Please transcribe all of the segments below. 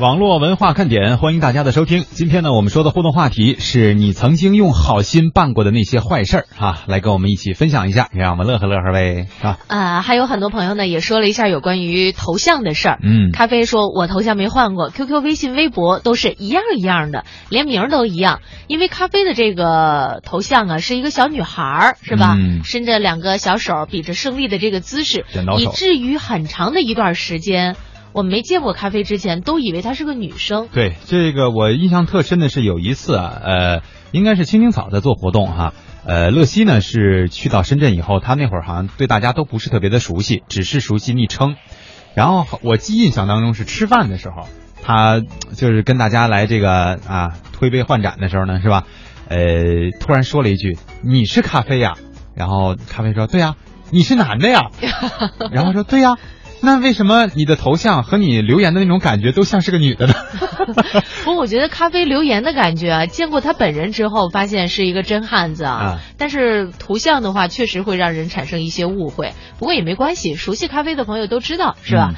网络文化看点，欢迎大家的收听。今天呢，我们说的互动话题是你曾经用好心办过的那些坏事儿哈，来跟我们一起分享一下，让我们乐呵乐呵呗，啊。啊，还有很多朋友呢也说了一下有关于头像的事儿。嗯，咖啡说，我头像没换过，QQ、微信、微博都是一样一样的，连名儿都一样。因为咖啡的这个头像啊是一个小女孩儿，是吧？嗯伸着两个小手，比着胜利的这个姿势以至于很长的一段时间，我没见过咖啡之前都以为她是个女生。对，这个我印象特深的是有一次啊，呃，应该是青青草在做活动哈。呃，乐西呢是去到深圳以后，他那会儿好像对大家都不是特别的熟悉，只是熟悉昵称。然后我记印象当中是吃饭的时候，他就是跟大家来这个啊推杯换盏的时候呢，是吧？呃，突然说了一句：“你是咖啡呀？”然后咖啡说：“对呀。”你是男的呀？然后说：“对呀。”那为什么你的头像和你留言的那种感觉都像是个女的呢？不过我觉得咖啡留言的感觉啊，见过他本人之后，发现是一个真汉子啊。啊但是图像的话，确实会让人产生一些误会。不过也没关系，熟悉咖啡的朋友都知道，是吧？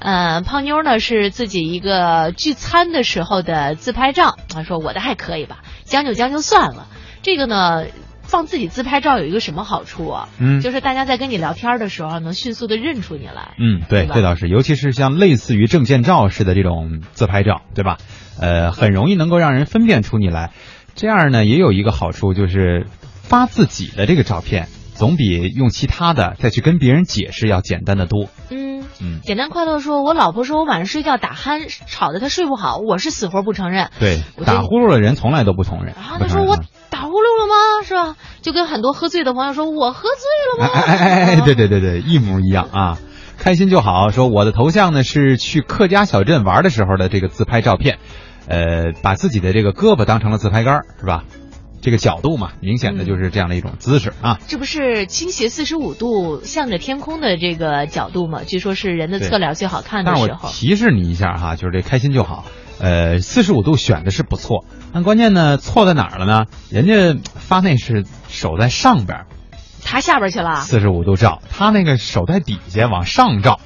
呃，胖妞呢是自己一个聚餐的时候的自拍照，她说我的还可以吧，将就将就算了。这个呢，放自己自拍照有一个什么好处啊？嗯就是大家在跟你聊天的时候，能迅速的认出你来。嗯，对，这倒是，尤其是像类似于证件照似的这种自拍照，对吧？呃，很容易能够让人分辨出你来。这样呢，也有一个好处，就是发自己的这个照片，总比用其他的再去跟别人解释要简单的多。嗯，嗯，简单快乐说，我老婆说我晚上睡觉打鼾，吵得她睡不好，我是死活不承认。对打呼噜的人从来都不承认。啊，他说我打呼噜了吗？是吧？就跟很多喝醉的朋友说，我喝醉了吗？哎哎哎哎，对对对对，一模一样啊！开心就好。说我的头像呢是去客家小镇玩的时候的这个自拍照片，呃，把自己的这个胳膊当成了自拍杆，是吧？这个角度嘛，明显的就是这样的一种姿势啊。这不是倾斜四十五度向着天空的这个角度嘛？据说是人的侧脸最好看的但是我时候。提示你一下哈，就是这开心就好。呃，四十五度选的是不错，但关键呢错在哪儿了呢？人家发那是手在上边，他下边去了。四十五度照，他那个手在底下往上照，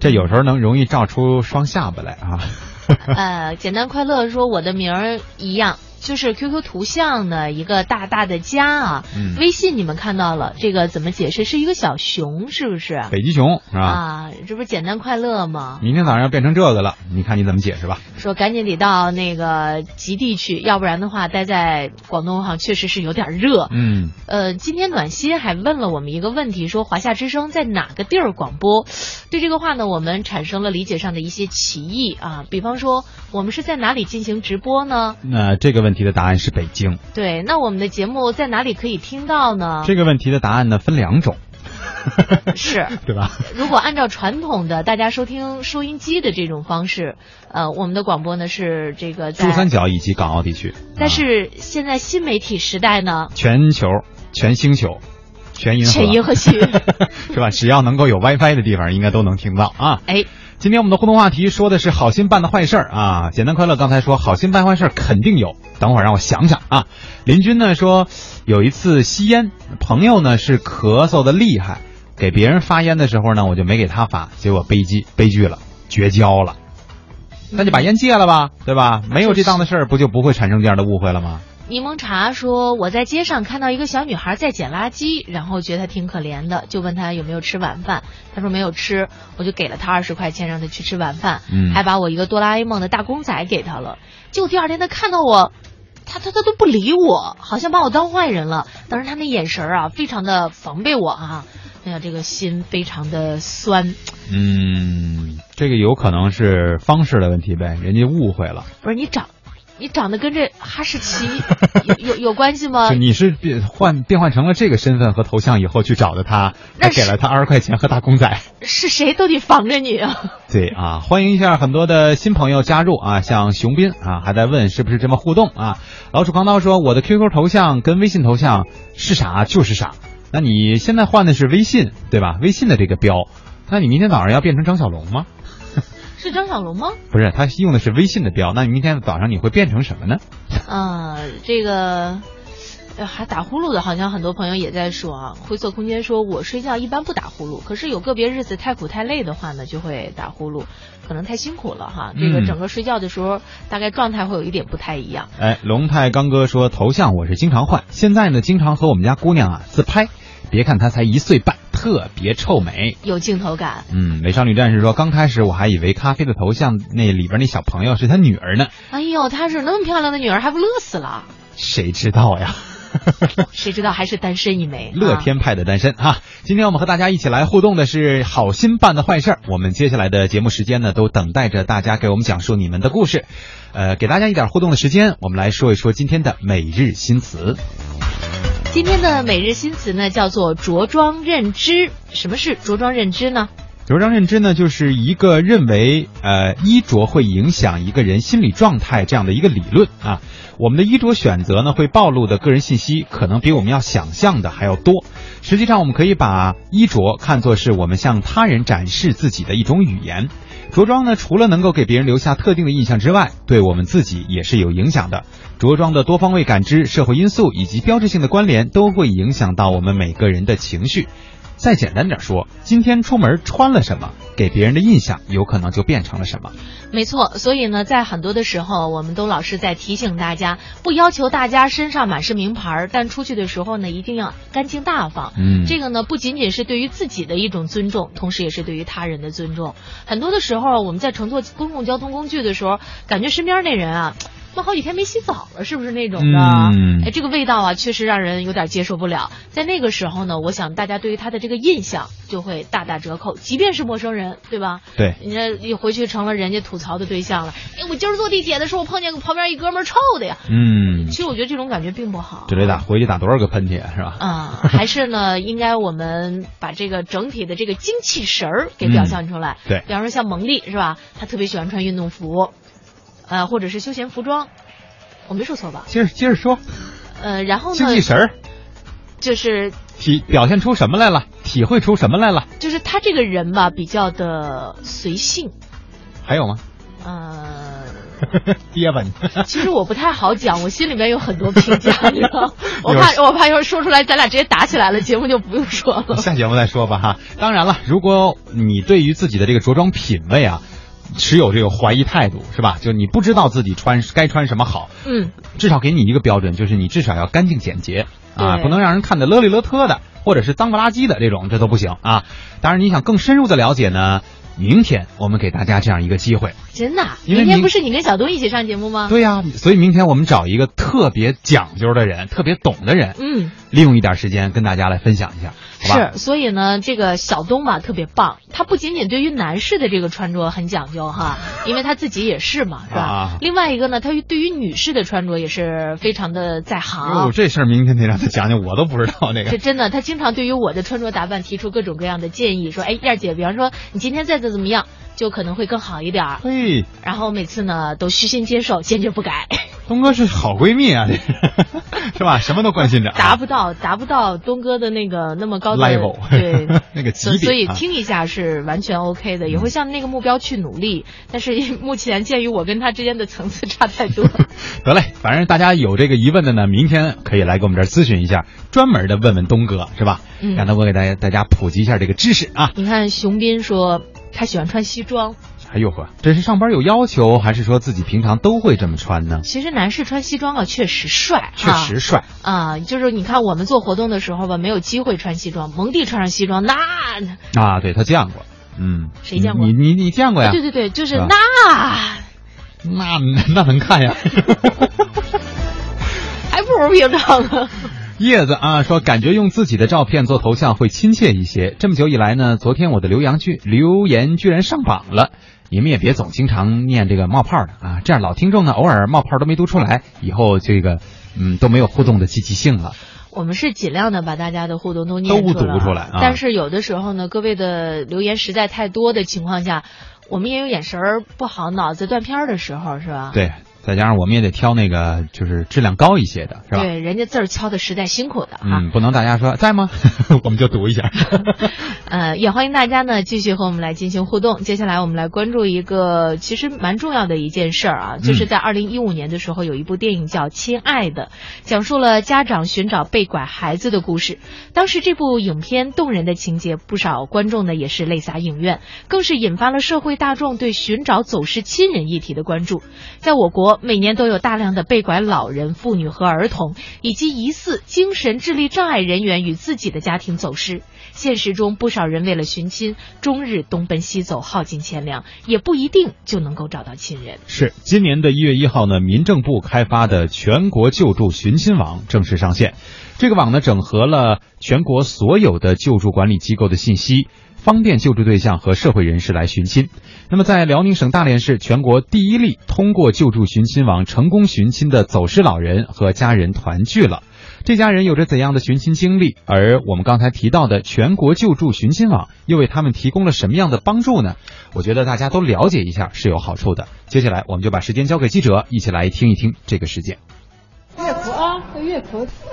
这有时候能容易照出双下巴来啊。呃，简单快乐说我的名儿一样，就是 QQ 图像呢一个大大的家啊。嗯微信你们看到了，这个怎么解释？是一个小熊，是不是？北极熊是吧？啊，这不是简单快乐吗？明天早上要变成这个了，你看你怎么解释吧？说赶紧得到那个极地去，要不然的话，待在广东哈确实是有点热。嗯，呃，今天暖心还问了我们一个问题，说华夏之声在哪个地儿广播？对这个话呢，我们产生了理解上的一些歧义啊。比方说，我们是在哪里进行直播呢？那这个问题的答案是北京。对，那我们的节目在哪里可以听到呢？这个问题的答案呢分两种，是。对吧？如果按照传统的大家收听收音机的这种方式，呃，我们的广播呢是这个在珠三角以及港澳地区，啊但是现在新媒体时代呢，全球、全星球、全银河、全银河系 是吧？只要能够有 WiFi 的地方，应该都能听到啊。哎，今天我们的互动话题说的是好心办的坏事儿啊。简单快乐刚才说好心办坏事儿肯定有，等会儿让我想想啊。林军呢说有一次吸烟，朋友呢是咳嗽的厉害，给别人发烟的时候呢，我就没给他发，结果悲剧悲剧了，绝交了。那就把烟戒了吧，对吧？没有这档子事儿，不就不会产生这样的误会了吗？柠檬茶说我在街上看到一个小女孩在捡垃圾，然后觉得她挺可怜的，就问她有没有吃晚饭，她说没有吃，我就给了她二十块钱让她去吃晚饭，嗯还把我一个哆啦 A 梦的大公仔给她了。结果第二天她看到我。她她她都不理我，好像把我当坏人了。当时她那眼神啊，非常的防备我啊，哎呀，这个心非常的酸。嗯，这个有可能是方式的问题呗，人家误会了。不是你长，你长得跟这哈士奇 有有有关系吗就？你是变换变换成了这个身份和头像以后去找的他，还给了他二十块钱和大公仔。是谁都得防着你啊！对啊，欢迎一下很多的新朋友加入啊，像熊斌啊还在问是不是这么互动啊。老鼠狂刀说我的 QQ 头像跟微信头像是啥就是啥，那你现在换的是微信对吧？微信的这个标，那你明天早上要变成张小龙吗？是张小龙吗？不是，他用的是微信的标，那你明天早上你会变成什么呢？啊，这个呃还打呼噜的，好像很多朋友也在说啊。灰色空间说，我睡觉一般不打呼噜，可是有个别日子太苦太累的话呢，就会打呼噜，可能太辛苦了哈。这个嗯整个睡觉的时候，大概状态会有一点不太一样。哎，龙泰刚哥说头像我是经常换，现在呢经常和我们家姑娘啊自拍，别看她才一岁半，特别臭美。有镜头感，嗯，美少女战士说，刚开始我还以为咖啡的头像那里边那小朋友是他女儿呢，哎呦，她是那么漂亮的女儿，还不乐死了？谁知道呀？谁知道还是单身一枚？啊 乐天派的单身哈、今天我们和大家一起来互动的是好心办的坏事儿。我们接下来的节目时间呢，都等待着大家给我们讲述你们的故事。呃，给大家一点互动的时间，我们来说一说今天的每日新词。今天的每日新词呢，叫做着装认知。什么是着装认知呢？着装认知呢，就是一个认为呃衣着会影响一个人心理状态这样的一个理论啊。我们的衣着选择呢，会暴露的个人信息可能比我们要想象的还要多。实际上，我们可以把衣着看作是我们向他人展示自己的一种语言。着装呢，除了能够给别人留下特定的印象之外，对我们自己也是有影响的。着装的多方位感知、社会因素以及标志性的关联，都会影响到我们每个人的情绪。再简单点说，今天出门穿了什么，给别人的印象有可能就变成了什么。没错，所以呢，在很多的时候，我们都老是在提醒大家，不要求大家身上满是名牌儿，但出去的时候呢，一定要干净大方。嗯这个呢，不仅仅是对于自己的一种尊重，同时也是对于他人的尊重。很多的时候，我们在乘坐公共交通工具的时候，感觉身边那人啊。都好几天没洗澡了，是不是那种的？嗯哎，这个味道啊，确实让人有点接受不了。在那个时候呢，我想大家对于他的这个印象就会大打折扣，即便是陌生人，对吧？对，你这一回去成了人家吐槽的对象了。哎，我今儿坐地铁的时候，我碰见个旁边一哥们儿臭的呀。嗯其，实我觉得这种感觉并不好。这得打回去打多少个喷嚏是吧？啊、还是呢，应该我们把这个整体的这个精气神儿给表现出来。嗯对比方说像蒙丽是吧？她特别喜欢穿运动服，呃，或者是休闲服装。我没说错吧？接着接着说，呃，然后呢精，气神儿就是体表现出什么来了？体会出什么来了？就是他这个人吧，比较的随性，还有吗？呃。憋吧你。其实我不太好讲，我心里面有很多评价，你知道，我怕我怕一会儿说出来，咱俩直接打起来了，节目就不用说了。下节目再说吧哈。当然了，如果你对于自己的这个着装品味啊，持有这个怀疑态度是吧？就你不知道自己穿该穿什么好，嗯，至少给你一个标准，就是你至少要干净简洁啊，不能让人看得勒里勒特的，或者是脏不拉几的这种，这都不行啊。当然，你想更深入的了解呢，明天我们给大家这样一个机会。真的啊，因为明明天不是你跟小东一起上节目吗？对呀、所以明天我们找一个特别讲究的人，特别懂的人，嗯，利用一点时间跟大家来分享一下，好吧？是，所以呢，这个小东吧特别棒，他不仅仅对于男士的这个穿着很讲究哈，因为他自己也是嘛，是吧？啊另外一个呢，他对于女士的穿着也是非常的在行。哦，这事儿明天得让他讲讲，我都不知道那个。这真的，他经常对于我的穿着打扮提出各种各样的建议，说：“哎，燕姐，比方说你今天再怎怎么样，就可能会更好一点儿。嘿，”然后每次呢都虚心接受，坚决不改，东哥是好闺蜜啊，这是 是吧？什么都关心着啊，达不到达不到东哥的那个那么高的 level 对 那个级别所所以啊听一下是完全 OK 的，也会向那个目标去努力。但是目前鉴于我跟他之间的层次差太多，得嘞，反正大家有这个疑问的呢，明天可以来给我们这儿咨询一下，专门的问问东哥是吧？嗯让他我给大家大家普及一下这个知识啊。你看熊斌说他喜欢穿西装，哎呦呵，这是上班有要求，还是说自己平常都会这么穿呢？其实男士穿西装啊确实帅，确实帅，啊，就是你看我们做活动的时候吧，没有机会穿西装，蒙蒂穿上西装，那啊，对他见过，嗯，谁见过你你你见过呀？对对对，就是那那那能看呀。还不如平常呢。叶子啊说，感觉用自己的照片做头像会亲切一些。这么久以来呢，昨天我的留言居留言居然上榜了。你们也别总经常念这个冒泡的啊，这样老听众呢偶尔冒泡都没读出来，以后这个嗯都没有互动的积极性了。我们是尽量的把大家的互动都念都出来，读出来啊但是有的时候呢，各位的留言实在太多的情况下，我们也有眼神儿不好、脑子断片儿的时候，是吧？。对，再加上我们也得挑那个就是质量高一些的，是吧？对，人家字儿敲的实在辛苦的啊。嗯，不能大家说在吗？我们就读一下。呃，也欢迎大家呢继续和我们来进行互动。接下来我们来关注一个其实蛮重要的一件事儿啊，就是在二零一五年的时候有一部电影叫《亲爱的》，讲述了家长寻找被拐孩子的故事。当时这部影片动人的情节，不少观众呢也是泪洒影院，更是引发了社会大众对寻找走失亲人议题的关注。在我国，每年都有大量的被拐老人、妇女和儿童，以及疑似精神智力障碍人员与自己的家庭走失。现实中，不少人为了寻亲，终日东奔西走，耗尽钱粮，也不一定就能够找到亲人。是今年的一月一号呢，民政部开发的全国救助寻亲网正式上线。这个网呢，整合了全国所有的救助管理机构的信息，方便救助对象和社会人士来寻亲。那么，在辽宁省大连市，全国第一例通过救助寻亲网成功寻亲的走失老人和家人团聚了。这家人有着怎样的寻亲经历？而我们刚才提到的全国救助寻亲网又为他们提供了什么样的帮助呢？我觉得大家都了解一下是有好处的。接下来，我们就把时间交给记者，一起来听一听这个事件。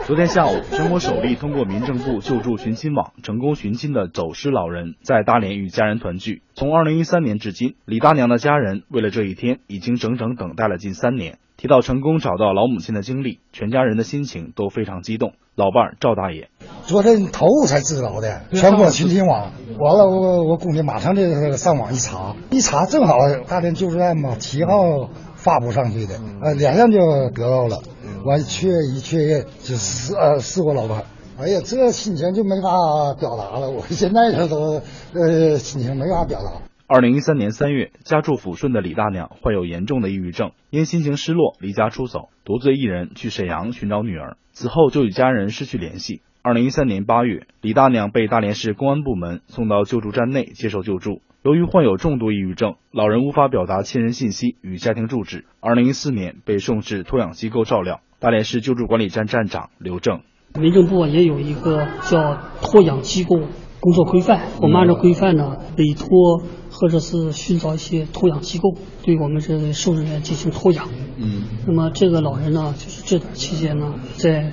昨天下午，全国首例通过民政部救助寻亲网成功寻亲的走失老人，在大连与家人团聚。从2013年至今，李大娘的家人为了这一天，已经整整等待了近三年。提到成功找到老母亲的经历，全家人的心情都非常激动。老伴儿赵大爷，昨天头才知道的，全国寻亲网完了，我我姑娘马上就上网一查，一查正好大连救助站嘛，七号发布上去的，呃，脸上就得到了，完确一确认就是呃是我老伴儿。哎呀，这心情就没法表达了，我现在这都呃心情没法表达。二零一三年三月，家住抚顺的李大娘患有严重的抑郁症，因心情失落离家出走，独自一人去沈阳寻找女儿，此后就与家人失去联系。二零一三年八月，李大娘被大连市公安部门送到救助站内接受救助。由于患有重度抑郁症，老人无法表达亲人信息与家庭住址。二零一四年被送至托养机构照料。大连市救助管理站站长刘正，民政部也有一个叫托养机构工作规范，我们按照规范呢委托。或者是寻找一些托养机构，对我们这个受人员进行托养。嗯，那么这个老人呢，就是这段期间呢，在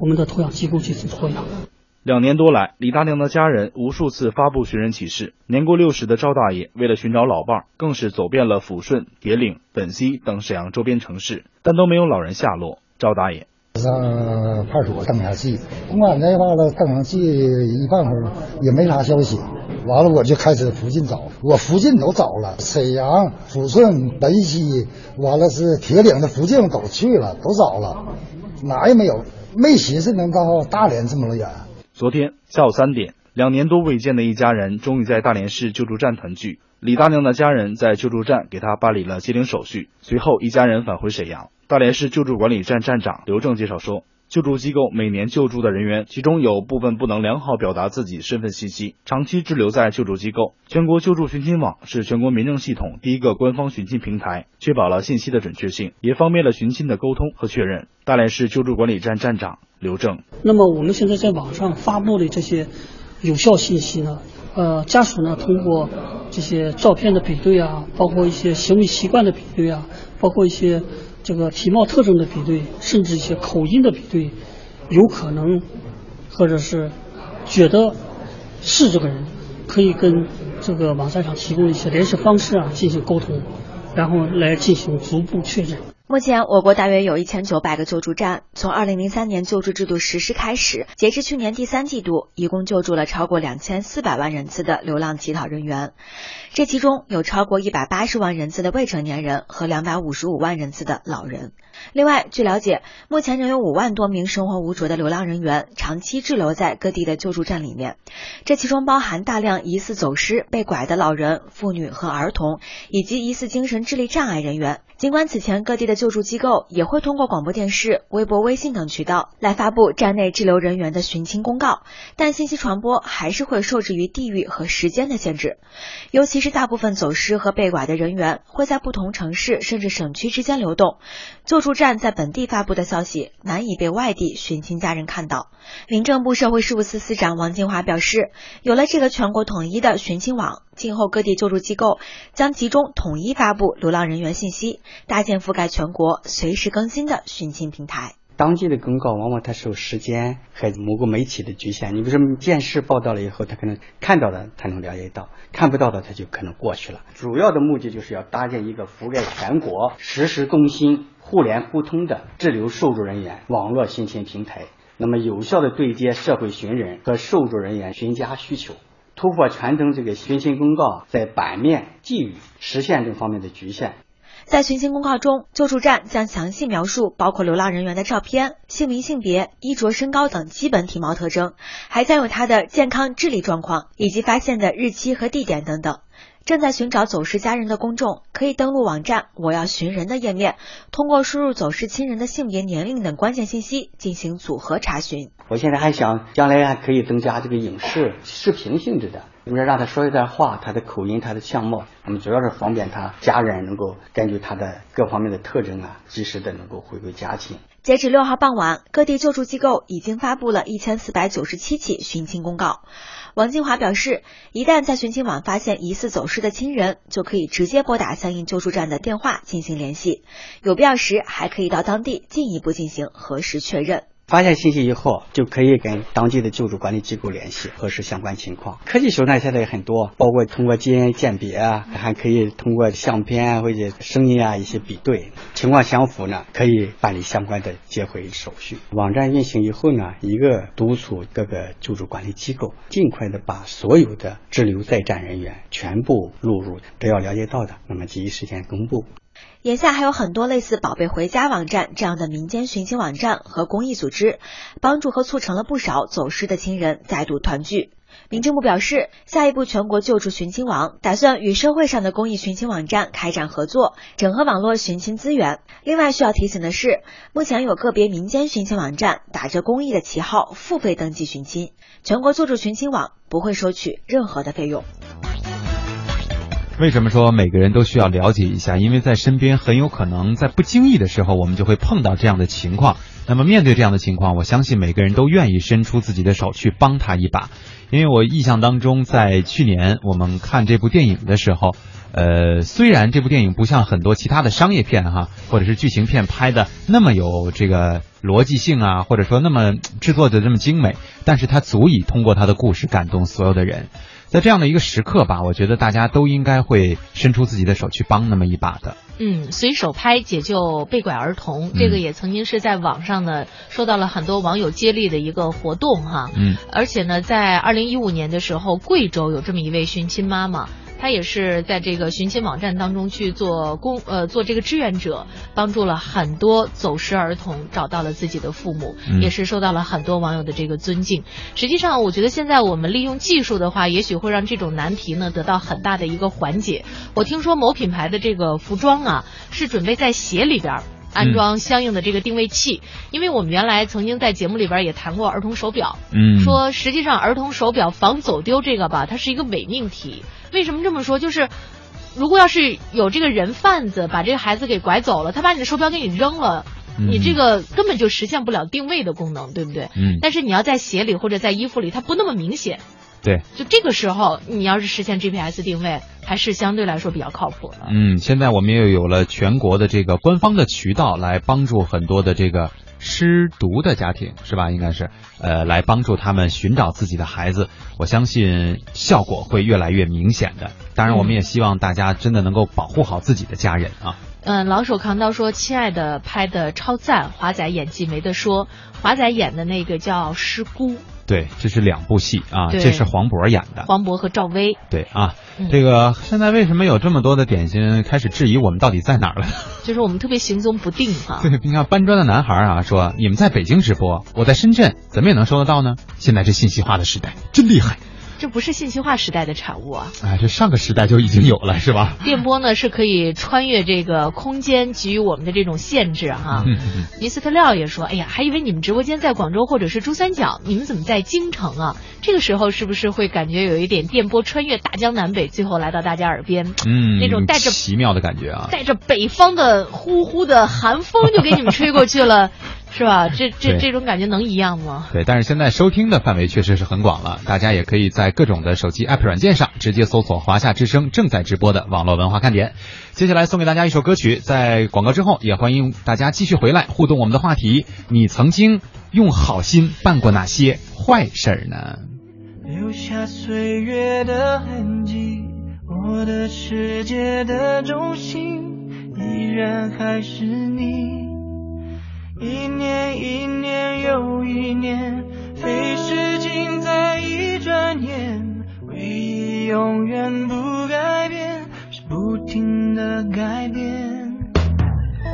我们的托养机构进行托养。两年多来，李大娘的家人无数次发布寻人启事。年过六十的赵大爷为了寻找老伴儿，更是走遍了抚顺、铁岭、本溪等沈阳周边城市，但都没有老人下落。赵大爷上派出所登下记，公安那块了登上记一半会儿也没啥消息。完了，我就开始附近找，我附近都找了，沈阳、抚顺、本溪，完了是铁岭的附近都去了，都找了，哪也没有，没寻思能到大连这么远。昨天下午三点，两年多未见的一家人终于在大连市救助站团聚。李大娘的家人在救助站给她办理了接领手续，随后一家人返回沈阳。大连市救助管理站站长刘正介绍说。救助机构每年救助的人员，其中有部分不能良好表达自己身份信息，长期滞留在救助机构。全国救助寻亲网是全国民政系统第一个官方寻亲平台，确保了信息的准确性，也方便了寻亲的沟通和确认。大连市救助管理站站长刘正，那么我们现在在网上发布的这些有效信息呢？呃，家属呢通过这些照片的比对啊，包括一些行为习惯的比对啊，包括一些。这个体貌特征的比对，甚至一些口音的比对，有可能，或者是觉得是这个人，可以跟这个网站上提供一些联系方式啊进行沟通，然后来进行逐步确认。目前，我国大约有一千九百个救助站。从二零零三年救助制度实施开始，截至去年第三季度，一共救助了超过两千四百万人次的流浪乞讨人员。这其中有超过一百八十万人次的未成年人和两百五十五万人次的老人。另外，据了解，目前仍有五万多名生活无着的流浪人员长期滞留在各地的救助站里面。这其中包含大量疑似走失、被拐的老人、妇女和儿童，以及疑似精神智力障碍人员。尽管此前各地的救助机构也会通过广播电视、微博、微信等渠道来发布站内滞留人员的寻亲公告，但信息传播还是会受制于地域和时间的限制。尤其是大部分走失和被拐的人员会在不同城市甚至省区之间流动，救助站在本地发布的消息难以被外地寻亲家人看到。民政部社会事务司司长王金华表示，有了这个全国统一的寻亲网，今后各地救助机构将集中统一发布流浪人员信息，搭建覆盖全。全国随时更新的寻亲平台。当地的公告往往它受时间和某个媒体的局限。你比如说电视报道了以后，他可能看到的才能了解到，看不到的他就可能过去了。主要的目的就是要搭建一个覆盖全国、实时更新、互联互通的滞留受助人员网络寻亲平台，那么有效的对接社会寻人和受助人员寻家需求，突破传统这个寻亲公告在版面、寄语、实现这方面的局限。在寻亲公告中，救助站将详细描述包括流浪人员的照片、姓名、性别、衣着、身高等基本体貌特征，还将有他的健康、智力状况以及发现的日期和地点等等。正在寻找走失家人的公众，可以登录网站“我要寻人”的页面，通过输入走失亲人的性别、年龄等关键信息进行组合查询。我现在还想，将来还可以增加这个影视、视频性质的。比如让他说一段话，他的口音、他的相貌，我们主要是方便他家人能够根据他的各方面的特征啊，及时的能够回归家庭。截止六号傍晚，各地救助机构已经发布了一千四百九十七起寻亲公告。王金华表示，一旦在寻亲网发现疑似走失的亲人，就可以直接拨打相应救助站的电话进行联系，有必要时还可以到当地进一步进行核实确认。发现信息以后，就可以跟当地的救助管理机构联系，核实相关情况。科技手段现在也很多，包括通过基因鉴别啊，还可以通过相片啊或者声音啊一些比对，情况相符呢，可以办理相关的接回手续。网站运行以后呢，一个督促各个救助管理机构尽快的把所有的滞留在站人员全部录入，只要了解到的，那么第一时间公布。眼下还有很多类似“宝贝回家”网站这样的民间寻亲网站和公益组织，帮助和促成了不少走失的亲人再度团聚。民政部表示，下一步全国救助寻亲网打算与社会上的公益寻亲网站开展合作，整合网络寻亲资源。另外需要提醒的是，目前有个别民间寻亲网站打着公益的旗号付费登记寻亲，全国救助寻亲网不会收取任何的费用。为什么说每个人都需要了解一下？因为在身边很有可能在不经意的时候，我们就会碰到这样的情况。那么面对这样的情况，我相信每个人都愿意伸出自己的手去帮他一把。因为我印象当中，在去年我们看这部电影的时候，呃，虽然这部电影不像很多其他的商业片哈，或者是剧情片拍的那么有这个逻辑性啊，或者说那么制作的这么精美，但是它足以通过它的故事感动所有的人。在这样的一个时刻吧，我觉得大家都应该会伸出自己的手去帮那么一把的。嗯，随手拍解救被拐儿童，这个也曾经是在网上呢受到了很多网友接力的一个活动哈。嗯，而且呢，在二零一五年的时候，贵州有这么一位寻亲妈妈。他也是在这个寻亲网站当中去做公呃做这个志愿者，帮助了很多走失儿童找到了自己的父母，也是受到了很多网友的这个尊敬。实际上，我觉得现在我们利用技术的话，也许会让这种难题呢得到很大的一个缓解。我听说某品牌的这个服装啊，是准备在鞋里边。安装相应的这个定位器，因为我们原来曾经在节目里边也谈过儿童手表，嗯，说实际上儿童手表防走丢这个吧，它是一个伪命题。为什么这么说？就是如果要是有这个人贩子把这个孩子给拐走了，他把你的手表给你扔了，你这个根本就实现不了定位的功能，对不对？嗯。但是你要在鞋里或者在衣服里，它不那么明显。对。就这个时候，你要是实现 GPS 定位。还是相对来说比较靠谱的。嗯，现在我们又有了全国的这个官方的渠道来帮助很多的这个失独的家庭，是吧？应该是，呃，来帮助他们寻找自己的孩子。我相信效果会越来越明显的。当然，我们也希望大家真的能够保护好自己的家人啊。嗯，老手扛刀说：“亲爱的，拍的超赞，华仔演技没得说。华仔演的那个叫《师姑》。”对，这是两部戏啊，这是黄渤演的，黄渤和赵薇。对啊，这个现在为什么有这么多的点心开始质疑我们到底在哪儿了？就是我们特别行踪不定哈。对，你看搬砖的男孩啊，说你们在北京直播，我在深圳，怎么也能收得到呢？现在这信息化的时代真厉害。这不是信息化时代的产物啊！哎，这上个时代就已经有了，是吧？电波呢是可以穿越这个空间给予我们的这种限制哈。尼斯特廖也说：“哎呀，还以为你们直播间在广州或者是珠三角，你们怎么在京城啊？这个时候是不是会感觉有一点电波穿越大江南北，最后来到大家耳边？嗯，那种带着奇妙的感觉啊，带着北方的呼呼的寒风就给你们吹过去了。是吧？这这这种感觉能一样吗？对，但是现在收听的范围确实是很广了，大家也可以在各种的手机 app 软件上直接搜索“华夏之声”正在直播的网络文化看点。接下来送给大家一首歌曲，在广告之后，也欢迎大家继续回来互动我们的话题。你曾经用好心办过哪些坏事儿呢？留下岁月的痕迹，我的世界的中心依然还是你。一年一年又一年，飞逝尽在一转眼，唯一永远不改变，是不停的改变。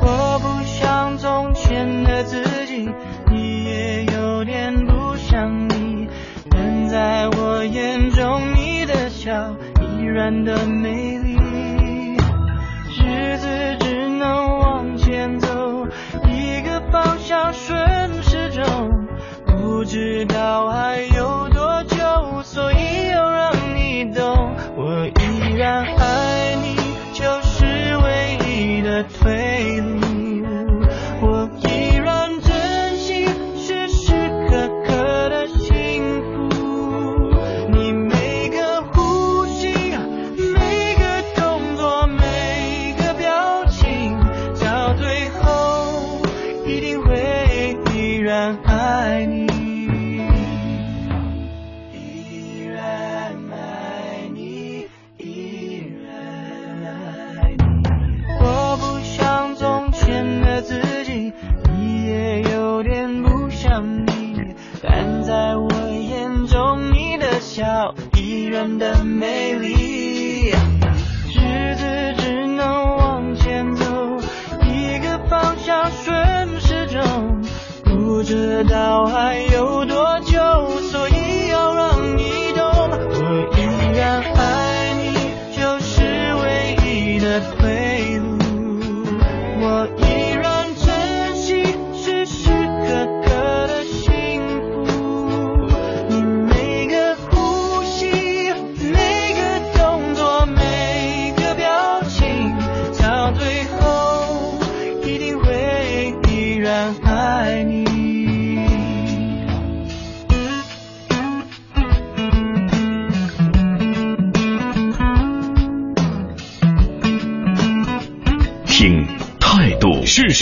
我不像从前的自己，你也有点不像你，但在我眼中，你的笑依然的美丽。日子只能知道还有多久，所以要让你懂，我依然爱你，就是唯一的退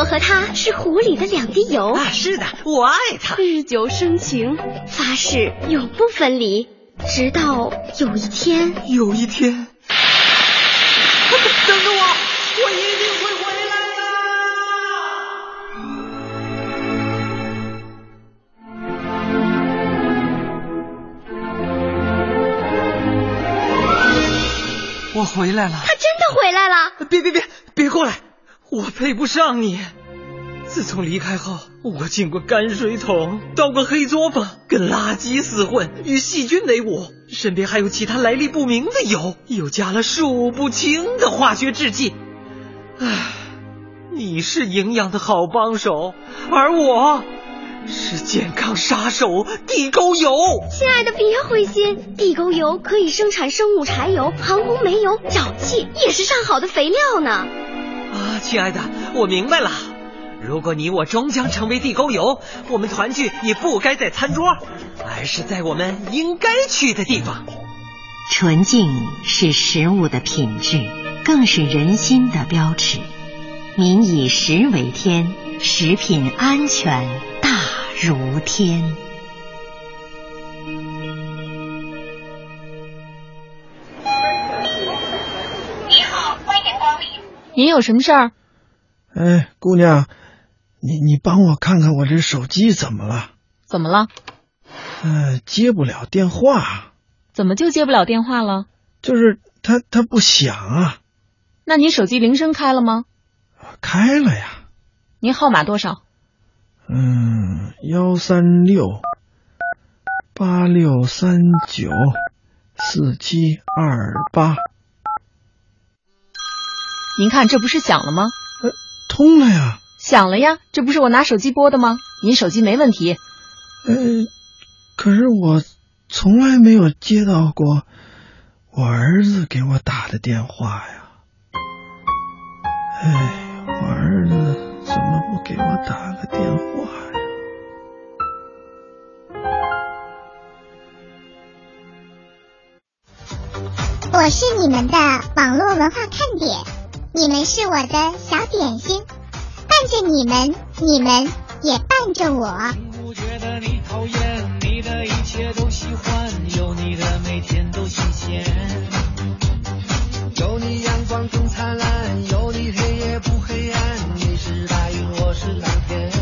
我和他是湖里的两滴油啊！是的，我爱他，日久生情，发誓永不分离。直到有一天，有一天，等着我，我一定会回来的。我回来了，他真的回来了！别别别，别过来，我配不上你。自从离开后，我进过泔水桶，倒过黑作坊，跟垃圾厮混，与细菌为伍，身边还有其他来历不明的油，又加了数不清的化学制剂。唉，你是营养的好帮手，而我是健康杀手地沟油。亲爱的，别灰心，地沟油可以生产生物柴油、航空煤油、沼气，也是上好的肥料呢。亲爱的，我明白了。如果你我终将成为地沟油，我们团聚也不该在餐桌，而是在我们应该去的地方。纯净是食物的品质，更是人心的标尺。民以食为天，食品安全大如天。您有什么事儿？哎，姑娘，你你帮我看看我这手机怎么了？怎么了？呃，接不了电话。怎么就接不了电话了？就是它它不响啊。那你手机铃声开了吗？开了呀。您号码多少？嗯，幺三六八六三九四七二八。您看，这不是响了吗？呃，通了呀。响了呀，这不是我拿手机拨的吗？您手机没问题。呃，可是我从来没有接到过我儿子给我打的电话呀。哎，我儿子怎么不给我打个电话呀？我是你们的网络文化看点，你们是我的小点心，伴着你们，你们也伴着我。不觉得你讨厌，你的一切都喜欢，有你的每天都新鲜。有你阳光更灿烂，有你黑夜不黑暗，你是白云，我是蓝天。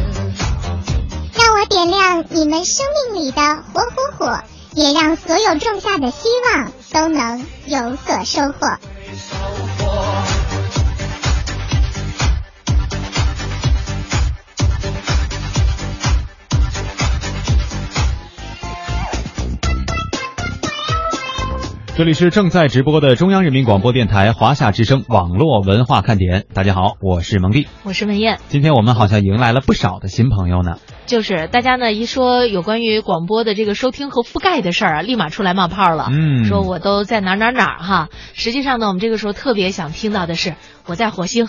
让我点亮你们生命里的火火火，也让所有种下的希望都能有所收获。这里是正在直播的中央人民广播电台华夏之声网络文化看点。大家好，我是蒙蒂，我是文艳。今天我们好像迎来了不少的新朋友呢。就是大家呢一说有关于广播的这个收听和覆盖的事儿啊，立马出来冒泡了。嗯，说我都在哪儿哪儿哪儿哈。实际上呢，我们这个时候特别想听到的是，我在火星，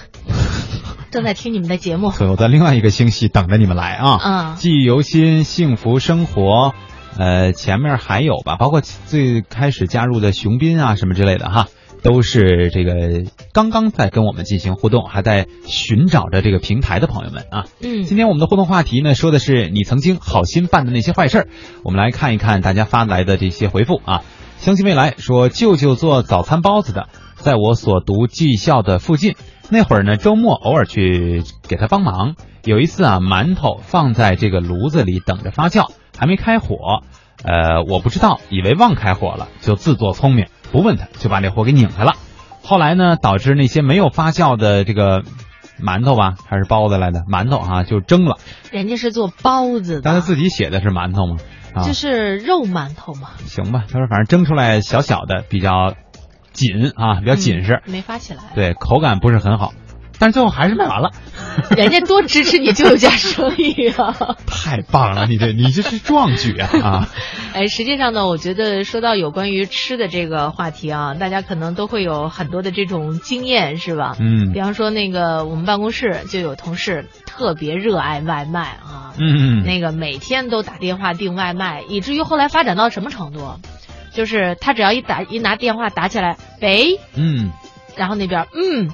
正在听你们的节目。对，我在另外一个星系等着你们来啊。嗯，记忆犹新，幸福生活。呃，前面还有吧，包括最开始加入的熊斌啊什么之类的哈，都是这个刚刚在跟我们进行互动，还在寻找着这个平台的朋友们啊。嗯，今天我们的互动话题呢，说的是你曾经好心办的那些坏事儿。我们来看一看大家发来的这些回复啊。相信未来说，舅舅做早餐包子的，在我所读技校的附近，那会儿呢，周末偶尔去给他帮忙。有一次啊，馒头放在这个炉子里等着发酵。还没开火，呃，我不知道，以为忘开火了，就自作聪明，不问他就把这火给拧开了。后来呢，导致那些没有发酵的这个馒头吧，还是包子来的馒头啊，就蒸了。人家是做包子的，但他自己写的是馒头吗？啊，就是肉馒头嘛。行吧，他说反正蒸出来小小的，比较紧啊，比较紧实，嗯、没发起来。对，口感不是很好。但是最后还是卖完了，人家多支持你舅舅家生意啊！太棒了，你这你这是壮举啊！啊，哎，实际上呢，我觉得说到有关于吃的这个话题啊，大家可能都会有很多的这种经验，是吧？嗯，比方说那个我们办公室就有同事特别热爱外卖啊，嗯，那个每天都打电话订外卖，以至于后来发展到什么程度？就是他只要一打一拿电话打起来，喂，嗯，然后那边嗯。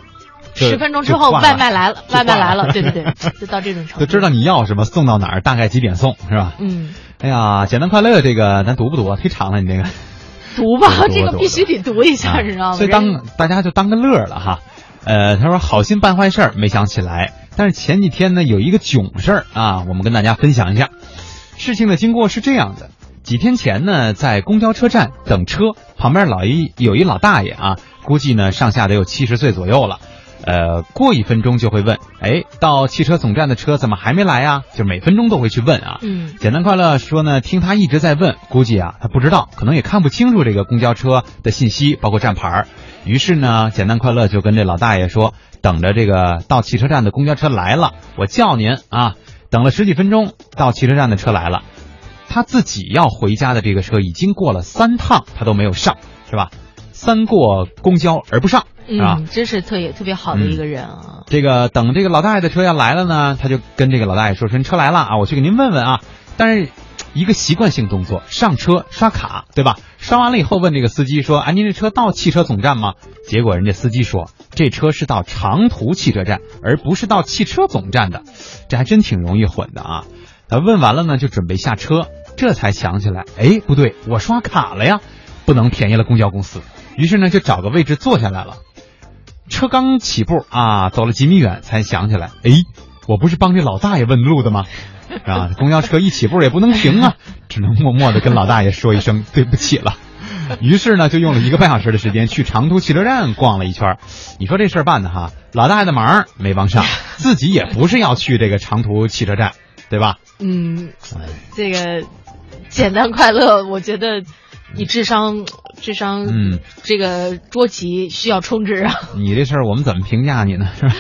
十分钟之后，外卖来了，外卖来了，对对对，就到这种程度。就知道你要什么，送到哪儿，大概几点送，是吧？嗯。哎呀，简单快乐，这个咱读不读啊？忒长了，你这个。读吧，这个必须得读一下，你知道吗？所以当大家就当个乐了哈。呃，他说好心办坏事儿，没想起来。但是前几天呢，有一个囧事儿啊，我们跟大家分享一下。事情的经过是这样的：几天前呢，在公交车站等车，旁边老一有一老大爷啊，估计呢上下得有七十岁左右了。呃，过一分钟就会问，哎，到汽车总站的车怎么还没来啊？就每分钟都会去问啊。嗯，简单快乐说呢，听他一直在问，估计啊他不知道，可能也看不清楚这个公交车的信息，包括站牌儿。于是呢，简单快乐就跟这老大爷说，等着这个到汽车站的公交车来了，我叫您啊。等了十几分钟，到汽车站的车来了，他自己要回家的这个车已经过了三趟，他都没有上，是吧？三过公交而不上。啊、嗯，真是特别特别好的一个人啊！嗯、这个等这个老大爷的车要来了呢，他就跟这个老大爷说：“说车来了啊，我去给您问问啊。”但是一个习惯性动作，上车刷卡，对吧？刷完了以后问这个司机说：“啊，您这车到汽车总站吗？”结果人家司机说：“这车是到长途汽车站，而不是到汽车总站的。”这还真挺容易混的啊。他问完了呢，就准备下车，这才想起来，哎，不对，我刷卡了呀，不能便宜了公交公司。于是呢，就找个位置坐下来了。车刚起步啊，走了几米远，才想起来，哎，我不是帮这老大爷问路的吗？啊，公交车一起步也不能停啊，只能默默的跟老大爷说一声对不起了。于是呢，就用了一个半小时的时间去长途汽车站逛了一圈。你说这事儿办的哈，老大爷的忙没帮上，自己也不是要去这个长途汽车站，对吧？嗯，这个简单快乐，我觉得你智商智商，嗯，这个捉急需要充值啊。你这事儿我们怎么评价你呢？是吧？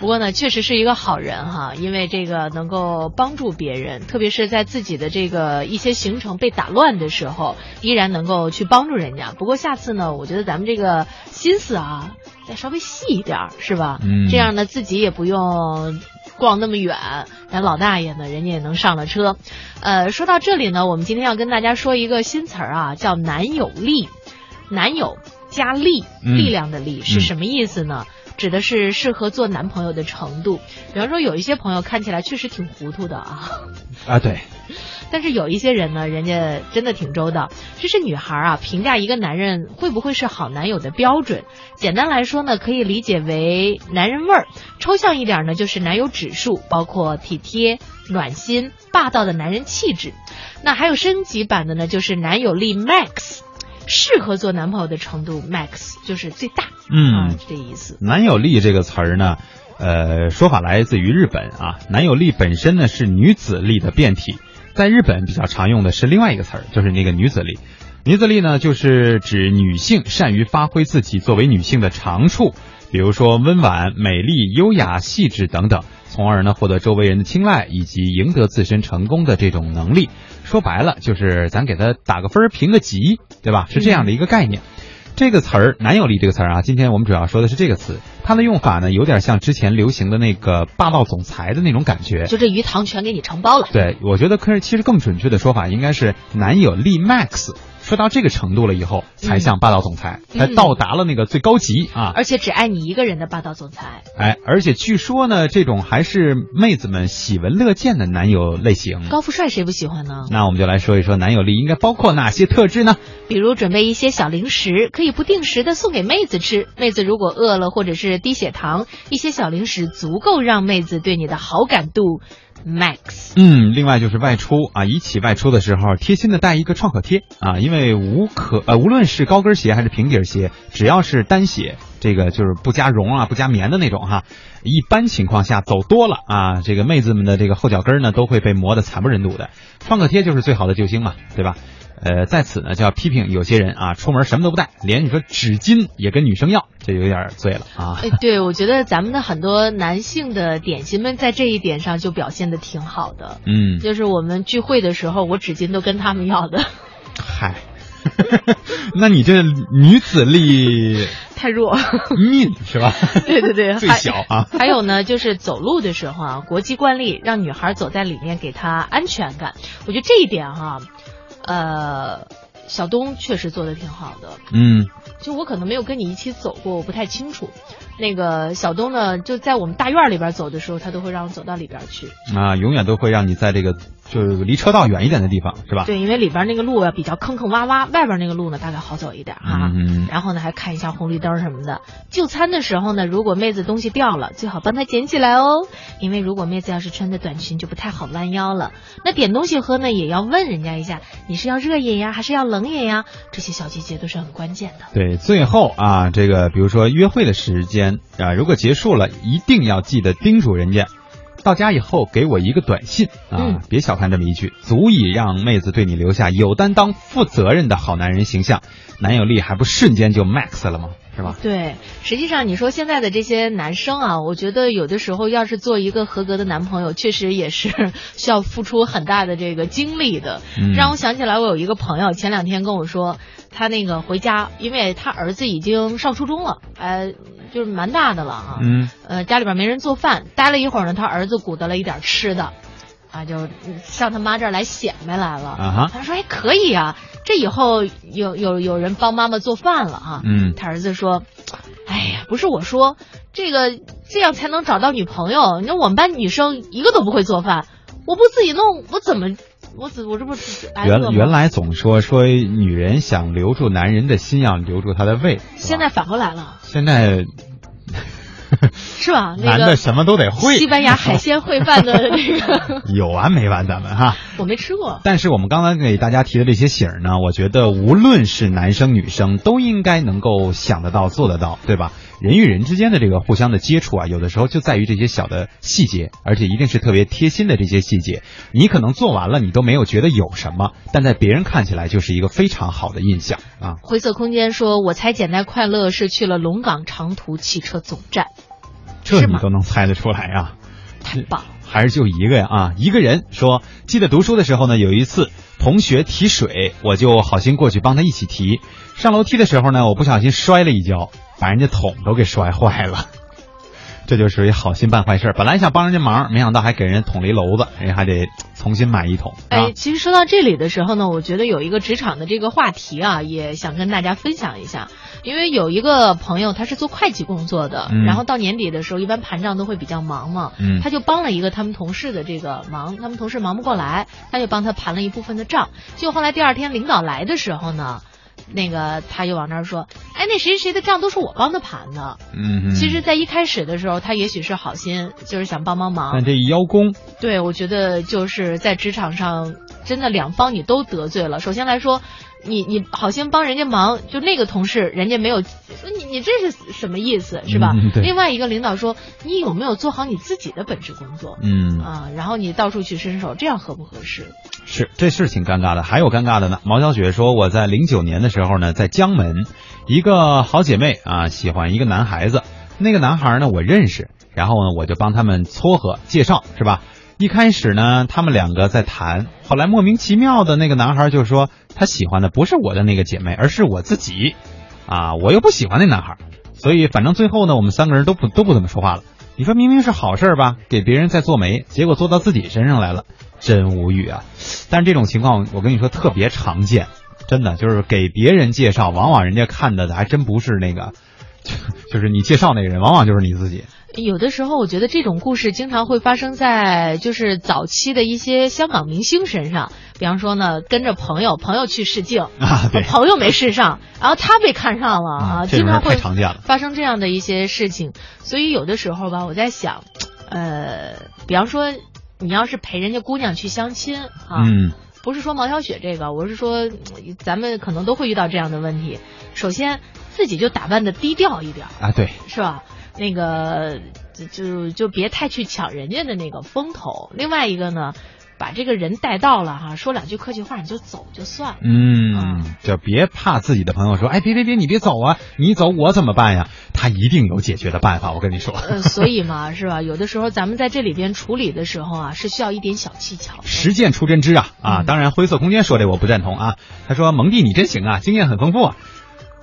不过呢，确实是一个好人哈，因为这个能够帮助别人，特别是在自己的这个一些行程被打乱的时候，依然能够去帮助人家。不过下次呢，我觉得咱们这个心思啊，再稍微细一点，是吧？嗯这样呢，自己也不用逛那么远，咱老大爷呢，人家也能上了车。呃，说到这里呢，我们今天要跟大家说一个新词儿啊，叫男友力。男友加力，嗯力量的力是嗯什么意思呢？指的是适合做男朋友的程度。比方说，有一些朋友看起来确实挺糊涂的啊，啊，对，但是有一些人呢，人家真的挺周到。这是女孩啊，评价一个男人会不会是好男友的标准。简单来说呢，可以理解为男人味儿；抽象一点呢，就是男友指数，包括体贴、暖心、霸道的男人气质。那还有升级版的呢，就是男友力 max，适合做男朋友的程度 max 就是最大。嗯啊，这意思。男友力这个词儿呢，呃，说法来自于日本啊。男友力本身呢是女子力的变体，在日本比较常用的是另外一个词儿，就是那个女子力。女子力呢，就是指女性善于发挥自己作为女性的长处，比如说温婉、美丽、优雅、细致等等，从而呢获得周围人的青睐以及赢得自身成功的这种能力。说白了，就是咱给他打个分儿，评个级，对吧？是这样的一个概念。这个词儿“男友力”这个词儿啊，今天我们主要说的是这个词，它的用法呢，有点像之前流行的那个霸道总裁的那种感觉。就这鱼塘全给你承包了。对，我觉得可是其实更准确的说法应该是“男友力 max”。说到这个程度了以后，才像霸道总裁，嗯才到达了那个最高级啊！而且只爱你一个人的霸道总裁。哎，而且据说呢，这种还是妹子们喜闻乐见的男友类型。高富帅谁不喜欢呢？那我们就来说一说男友力应该包括哪些特质呢？比如准备一些小零食，可以不定时的送给妹子吃。妹子如果饿了或者是低血糖，一些小零食足够让妹子对你的好感度 max。嗯，另外就是外出啊，一起外出的时候贴心的带一个创可贴啊，因为无可呃，无论是高跟鞋还是平底鞋，只要是单鞋，这个就是不加绒啊、不加棉的那种哈，一般情况下走多了啊，这个妹子们的这个后脚跟呢都会被磨得惨不忍睹的。创可贴就是最好的救星嘛，对吧？呃，在此呢就要批评有些人啊，出门什么都不带，连你说纸巾也跟女生要，这有点醉了啊。哎，对，我觉得咱们的很多男性的点心们在这一点上就表现的挺好的。嗯，就是我们聚会的时候，我纸巾都跟他们要的。嗨，那你这女子力 太弱，命是吧？对对对，最小啊。还有呢，就是走路的时候啊，国际惯例让女孩走在里面，给她安全感。我觉得这一点哈、呃，小东确实做的挺好的。嗯，就我可能没有跟你一起走过，我不太清楚。那个小东呢，就在我们大院里边走的时候，他都会让我走到里边去。啊，永远都会让你在这个就是离车道远一点的地方，是吧？对，因为里边那个路啊比较坑坑洼洼，外边那个路呢大概好走一点哈。嗯然后呢还看一下红绿灯什么的。就餐的时候呢，如果妹子东西掉了，最好帮她捡起来哦，因为如果妹子要是穿的短裙就不太好弯腰了。那点东西喝呢，也要问人家一下，你是要热饮呀，还是要冷饮呀？这些小细节都是很关键的。对，最后啊，这个比如说约会的时间啊，如果结束了，一定要记得叮嘱人家，到家以后给我一个短信啊，嗯别小看这么一句，足以让妹子对你留下有担当、负责任的好男人形象，男友力还不瞬间就 max 了吗？是吧？对，实际上你说现在的这些男生啊，我觉得有的时候要是做一个合格的男朋友，确实也是需要付出很大的这个精力的。嗯让我想起来，我有一个朋友前两天跟我说，他那个回家，因为他儿子已经上初中了，呃，就是蛮大的了啊。嗯，呃，家里边没人做饭，待了一会儿呢，他儿子鼓捣了一点吃的。啊，就上他妈这儿来显摆来了。啊哈他说：“哎，可以啊，这以后有有有人帮妈妈做饭了啊。”嗯他儿子说：“哎呀，不是我说，这个这样才能找到女朋友。你说我们班女生一个都不会做饭，我不自己弄，我怎么我只我这不是原原来总说说女人想留住男人的心，要留住他的胃，现在反过来了，现在是吧？那男的什么都得会。西班牙海鲜烩饭的那个，有完没完？咱们哈。我没吃过。但是我们刚才给大家提的这些醒儿呢，我觉得无论是男生女生，都应该能够想得到、做得到，对吧？人与人之间的这个互相的接触啊，有的时候就在于这些小的细节，而且一定是特别贴心的这些细节。你可能做完了，你都没有觉得有什么，但在别人看起来就是一个非常好的印象啊。灰色空间说：“我猜简单快乐是去了龙岗长途汽车总站。”这你都能猜得出来啊？太棒！还是就一个呀啊！一个人说，记得读书的时候呢，有一次同学提水，我就好心过去帮他一起提。上楼梯的时候呢，我不小心摔了一跤，把人家桶都给摔坏了。这就属于好心办坏事。本来想帮人家忙，没想到还给人捅了一篓子，人家还得重新买一桶。哎，其实说到这里的时候呢，我觉得有一个职场的这个话题啊，也想跟大家分享一下。因为有一个朋友，他是做会计工作的，嗯然后到年底的时候，一般盘账都会比较忙嘛，嗯他就帮了一个他们同事的这个忙，他们同事忙不过来，他就帮他盘了一部分的账。结果后来第二天领导来的时候呢，那个他就往那儿说，哎，那谁谁的账都是我帮他盘的。嗯，其实，在一开始的时候，他也许是好心，就是想帮帮忙。但这一邀功，对，我觉得就是在职场上，真的两方你都得罪了。首先来说，你你好心帮人家忙，就那个同事人家没有，说你你这是什么意思是吧？嗯另外一个领导说，你有没有做好你自己的本职工作？嗯啊，然后你到处去伸手，这样合不合适？是，这是挺尴尬的。还有尴尬的呢。毛小雪说，我在零九年的时候呢，在江门，一个好姐妹啊喜欢一个男孩子，那个男孩呢我认识，然后呢我就帮他们撮合介绍，是吧？一开始呢，他们两个在谈，后来莫名其妙的那个男孩就说他喜欢的不是我的那个姐妹，而是我自己，啊，我又不喜欢那男孩，所以反正最后呢，我们三个人都不都不怎么说话了。你说明明是好事吧，给别人在做媒，结果做到自己身上来了，真无语啊！但是这种情况，我跟你说特别常见，真的就是给别人介绍，往往人家看的还真不是那个，就 就是你介绍那个人，往往就是你自己。有的时候，我觉得这种故事经常会发生在就是早期的一些香港明星身上。比方说呢，跟着朋友，朋友去试镜，啊，对，朋友没试上，然后他被看上了啊，经常会。发生这样的一些事情。所以有的时候吧，我在想，呃，比方说你要是陪人家姑娘去相亲啊，嗯，不是说毛小雪这个，我是说嗯咱们可能都会遇到这样的问题。首先，自己就打扮的低调一点，啊，对，是吧？那个就就就别太去抢人家的那个风头。另外一个呢，把这个人带到了哈，说两句客气话你就走就算了。嗯，就别怕自己的朋友说，哎，别别别，你别走啊，你走我怎么办呀？他一定有解决的办法，我跟你说。呃，所以嘛，是吧？有的时候咱们在这里边处理的时候啊，是需要一点小技巧。实践出真知啊啊！当然，灰色空间说这我不赞同啊。他说蒙蒂你真行啊，经验很丰富啊。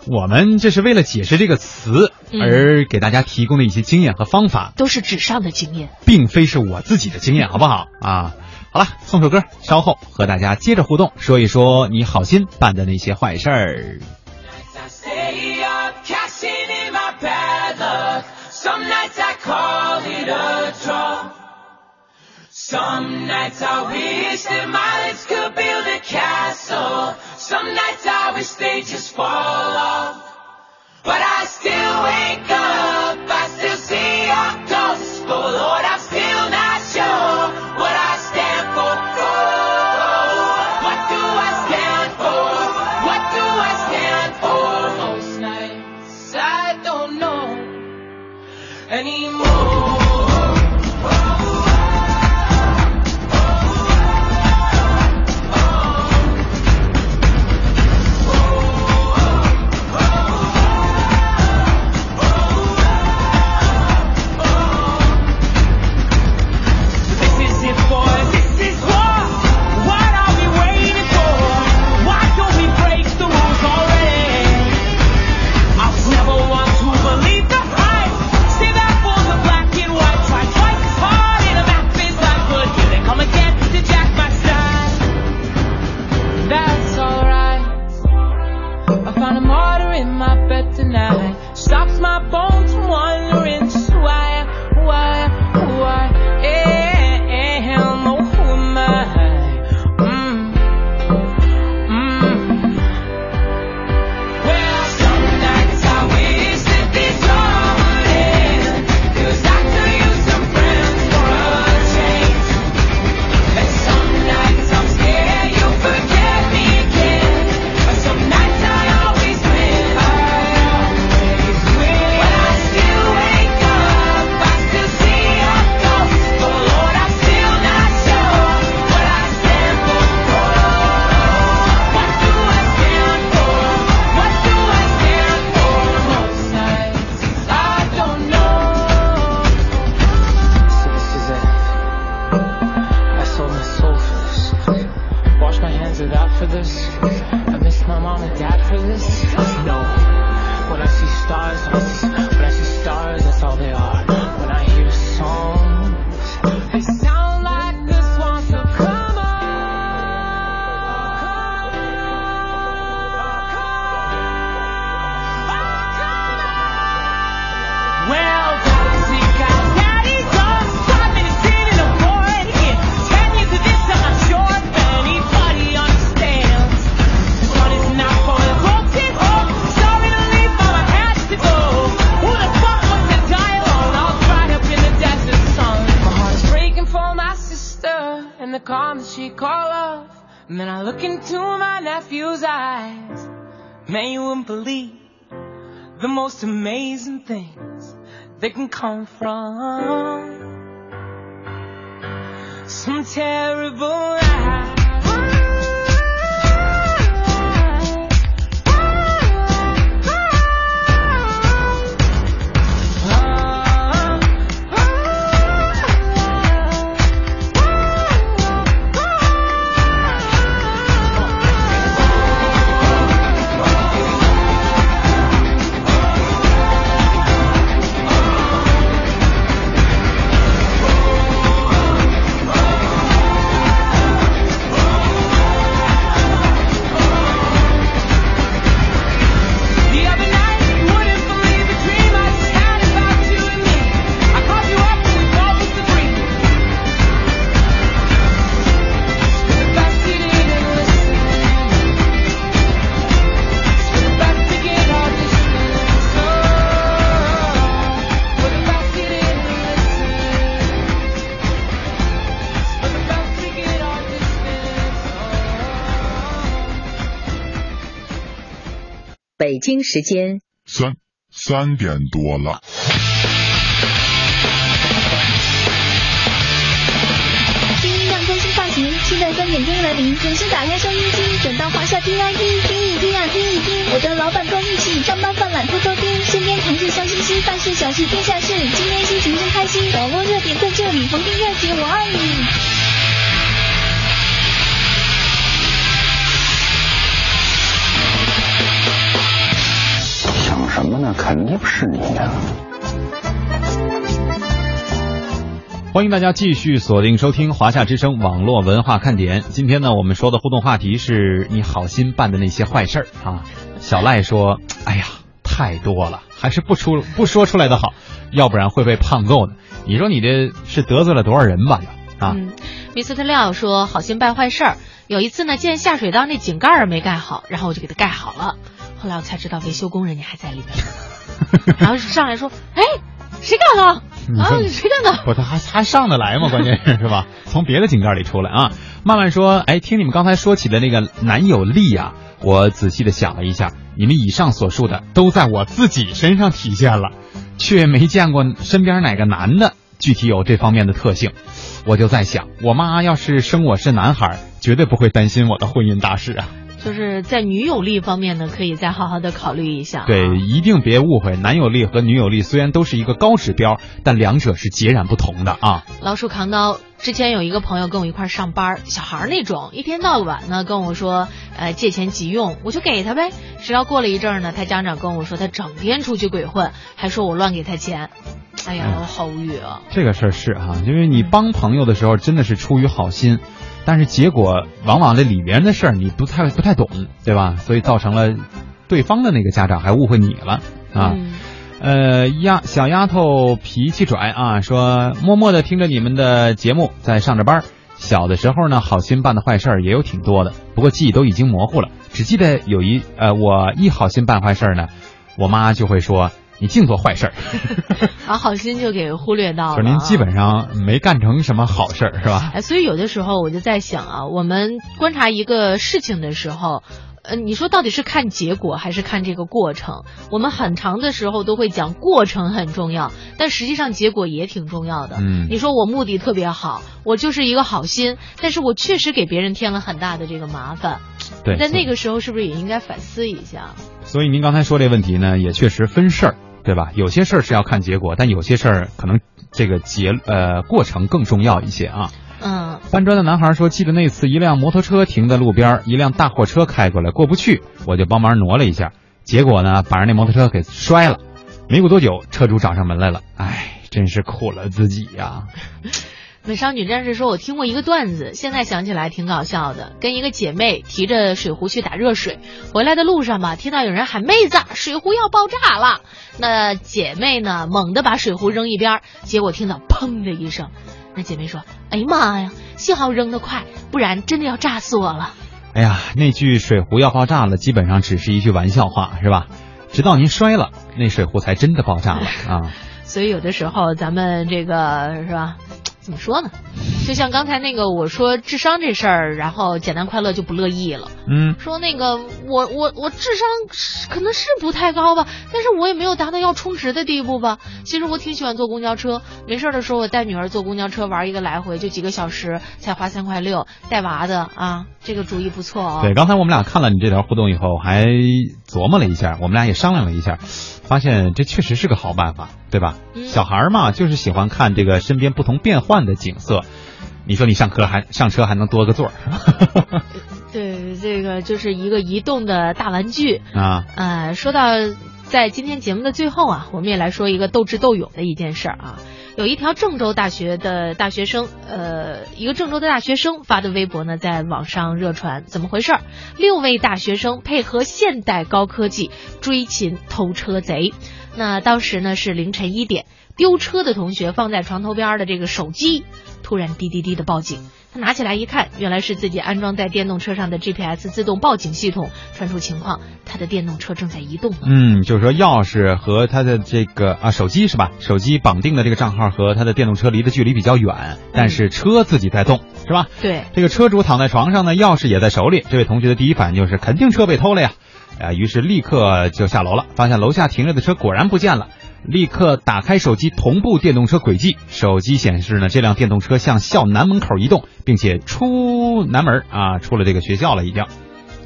我们这是为了解释这个词嗯而给大家提供的一些经验和方法，都是纸上的经验。并非是我自己的经验，好不好啊？好了，送首歌，稍后和大家接着互动，说一说你好心办的那些坏事儿。Some nights I wish that my lips could build a castle. Some nights I wish they just fall off. But I still wake up, believe the most amazing things that can come from some terrible ride. 京时间三三点多了。新音量更新发行，期待三点钟来临，准时打开收音机，转到华夏 TID，听一听啊听一听，我的老板够义气，上班犯懒偷偷听，身边同事笑嘻嘻，办事小事天下事，今天心情真开心，网络热点在这里，逢听热节我爱你。什么呢？肯定是你呀、欢迎大家继续锁定收听华夏之声网络文化看点。今天呢，我们说的互动话题是你好心办的那些坏事儿啊。小赖说：“哎呀，太多了，还是不出不说出来的好，要不然会被胖揍的。你说你这是得罪了多少人吧？啊，嗯，米斯特廖说好心办坏事儿。有一次呢，见下水道那井盖儿没盖好，然后我就给它盖好了。后来我才知道维修工人家还在里边，然后上来说：“哎，谁干的？啊，谁干的？不，他还还上得来吗？关键是是吧？从别的井盖里出来啊。慢慢说，哎，听你们刚才说起的那个男友力啊，我仔细的想了一下，你们以上所述的都在我自己身上体现了，却没见过身边哪个男的具体有这方面的特性。我就在想，我妈要是生我是男孩，绝对不会担心我的婚姻大事啊。就是在女友力方面呢，可以再好好的考虑一下。对，一定别误会，男友力和女友力虽然都是一个高指标，但两者是截然不同的啊。老鼠扛刀之前有一个朋友跟我一块上班，小孩那种，一天到晚呢跟我说，呃，借钱急用，我就给他呗。直到过了一阵儿呢，他家长跟我说他整天出去鬼混，还说我乱给他钱。哎呀，我好无语啊！这个事儿是哈、因为你帮朋友的时候真的是出于好心，但是结果往往这里边的事儿你不太不太懂，对吧？所以造成了对方的那个家长还误会你了啊。呃，丫小丫头脾气拽啊，说默默的听着你们的节目，在上着班。小的时候呢，好心办的坏事儿也有挺多的，不过记忆都已经模糊了，只记得有一呃，我一好心办坏事儿呢，我妈就会说你净做坏事儿。把 好心就给忽略到了。说您基本上没干成什么好事儿，是吧？哎，所以有的时候我就在想啊，我们观察一个事情的时候，呃，你说到底是看结果还是看这个过程？我们很长的时候都会讲过程很重要，但实际上结果也挺重要的。嗯你说我目的特别好，我就是一个好心，但是我确实给别人添了很大的这个麻烦。对在那个时候是不是也应该反思一下？所以您刚才说这问题呢，也确实分事儿，对吧？有些事儿是要看结果，但有些事儿可能这个结呃过程更重要一些啊。嗯，搬砖的男孩说：“记得那次一辆摩托车停在路边，一辆大货车开过来，过不去，我就帮忙挪了一下，结果呢，把人那摩托车给摔了。没过多久，车主找上门来了，哎，真是苦了自己呀、美少女战士说：“我听过一个段子，现在想起来挺搞笑的。跟一个姐妹提着水壶去打热水，回来的路上吧，听到有人喊妹子，水壶要爆炸了。那姐妹呢，猛地把水壶扔一边，结果听到砰的一声。那姐妹说：‘哎呀妈呀，幸好扔得快，不然真的要炸死我了。’哎呀，那句水壶要爆炸了，基本上只是一句玩笑话，是吧？直到您摔了，那水壶才真的爆炸了啊！所以有的时候咱们这个是吧？怎么说呢？就像刚才那个我说智商这事儿，然后简单快乐就不乐意了，嗯，说那个我我我智商是可能是不太高吧，但是我也没有达到要充值的地步吧。其实我挺喜欢坐公交车，没事的时候我带女儿坐公交车玩一个来回，就几个小时才花三块六，带娃的啊，这个主意不错哦。对，刚才我们俩看了你这条互动以后，还琢磨了一下，我们俩也商量了一下，发现这确实是个好办法，对吧？嗯小孩嘛，就是喜欢看这个身边不同变幻的景色。你说你上课还上车还能多个座儿，对，这个就是一个移动的大玩具。啊，呃，说到在今天节目的最后啊，我们也来说一个斗智斗勇的一件事儿啊。有一条郑州大学的大学生，呃，一个郑州的大学生发的微博呢，在网上热传。怎么回事儿？六位大学生配合现代高科技追擒偷车贼。那当时呢是凌晨一点，丢车的同学放在床头边的这个手机突然滴滴滴的报警。他拿起来一看，原来是自己安装在电动车上的 GPS 自动报警系统传出情况，他的电动车正在移动呢。嗯，就是说钥匙和他的这个啊手机是吧？手机绑定的这个账号和他的电动车离的距离比较远，但是车自己在动，是吧？对，这个车主躺在床上呢，钥匙也在手里。这位同学的第一反应就是肯定车被偷了呀，啊，于是立刻就下楼了，发现楼下停着的车果然不见了。立刻打开手机同步电动车轨迹，手机显示呢，这辆电动车向校南门口移动，并且出南门啊，出了这个学校了已经。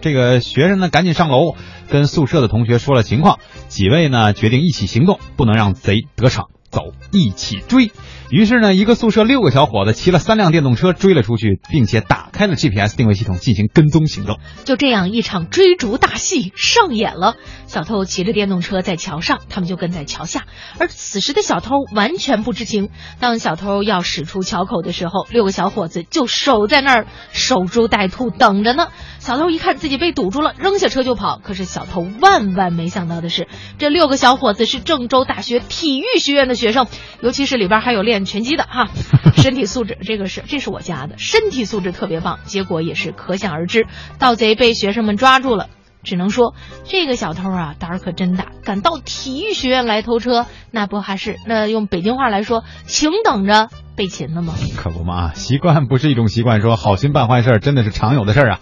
这个学生呢，赶紧上楼跟宿舍的同学说了情况，几位呢决定一起行动，不能让贼得逞，走，一起追。于是呢，一个宿舍六个小伙子骑了三辆电动车追了出去，并且打开了 GPS 定位系统进行跟踪行动。就这样，一场追逐大戏上演了。小偷骑着电动车在桥上，他们就跟在桥下。而此时的小偷完全不知情。当小偷要驶出桥口的时候，六个小伙子就守在那儿，守株待兔，等着呢。小偷一看自己被堵住了，扔下车就跑。可是小偷万万没想到的是，这六个小伙子是郑州大学体育学院的学生，尤其是里边还有练拳击的哈，身体素质这个是这是我家的，身体素质特别棒。结果也是可想而知，盗贼被学生们抓住了。只能说这个小偷啊，胆儿可真大，敢到体育学院来偷车，那不还是那用北京话来说，请等着被擒了吗？可不嘛，习惯不是一种习惯，说好心办坏事真的是常有的事儿啊。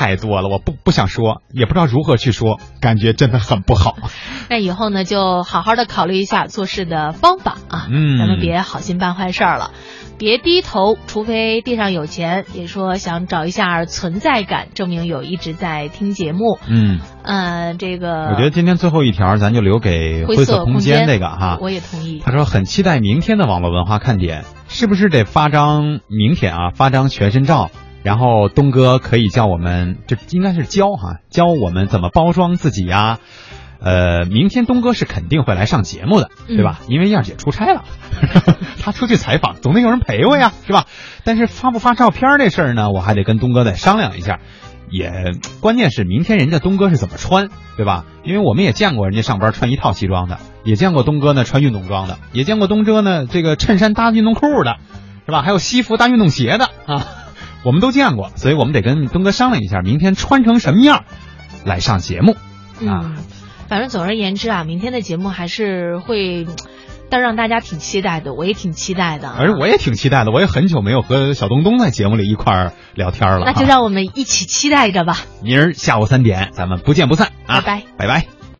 太多了，我不不想说，也不知道如何去说，感觉真的很不好。那以后呢，就好好的考虑一下做事的方法啊，嗯咱们别好心办坏事儿了，别低头，除非地上有钱，也说想找一下存在感，证明有一直在听节目。嗯，呃，这个我觉得今天最后一条咱就留给灰色空间那个哈。我也同意。他说很期待明天的网络文化看点，是不是得发张明天啊发张全身照？然后东哥可以叫我们，这应该是教哈、教我们怎么包装自己呀、呃，明天东哥是肯定会来上节目的，对吧？因为燕儿姐出差了，她出去采访，总得有人陪我呀，是吧？但是发不发照片这事儿呢，我还得跟东哥再商量一下。也关键是明天人家东哥是怎么穿，对吧？因为我们也见过人家上班穿一套西装的，也见过东哥呢穿运动装的，也见过东哥呢这个衬衫搭运动裤的，是吧？还有西服搭运动鞋的啊，我们都见过，所以我们得跟东哥商量一下，明天穿成什么样来上节目啊？嗯，反正总而言之啊，明天的节目还是会。但让大家挺期待的，我也挺期待的、啊。而我也挺期待的，我也很久没有和小东东在节目里一块儿聊天了。那就让我们一起期待着吧。明儿下午三点，咱们不见不散啊！拜拜，拜拜。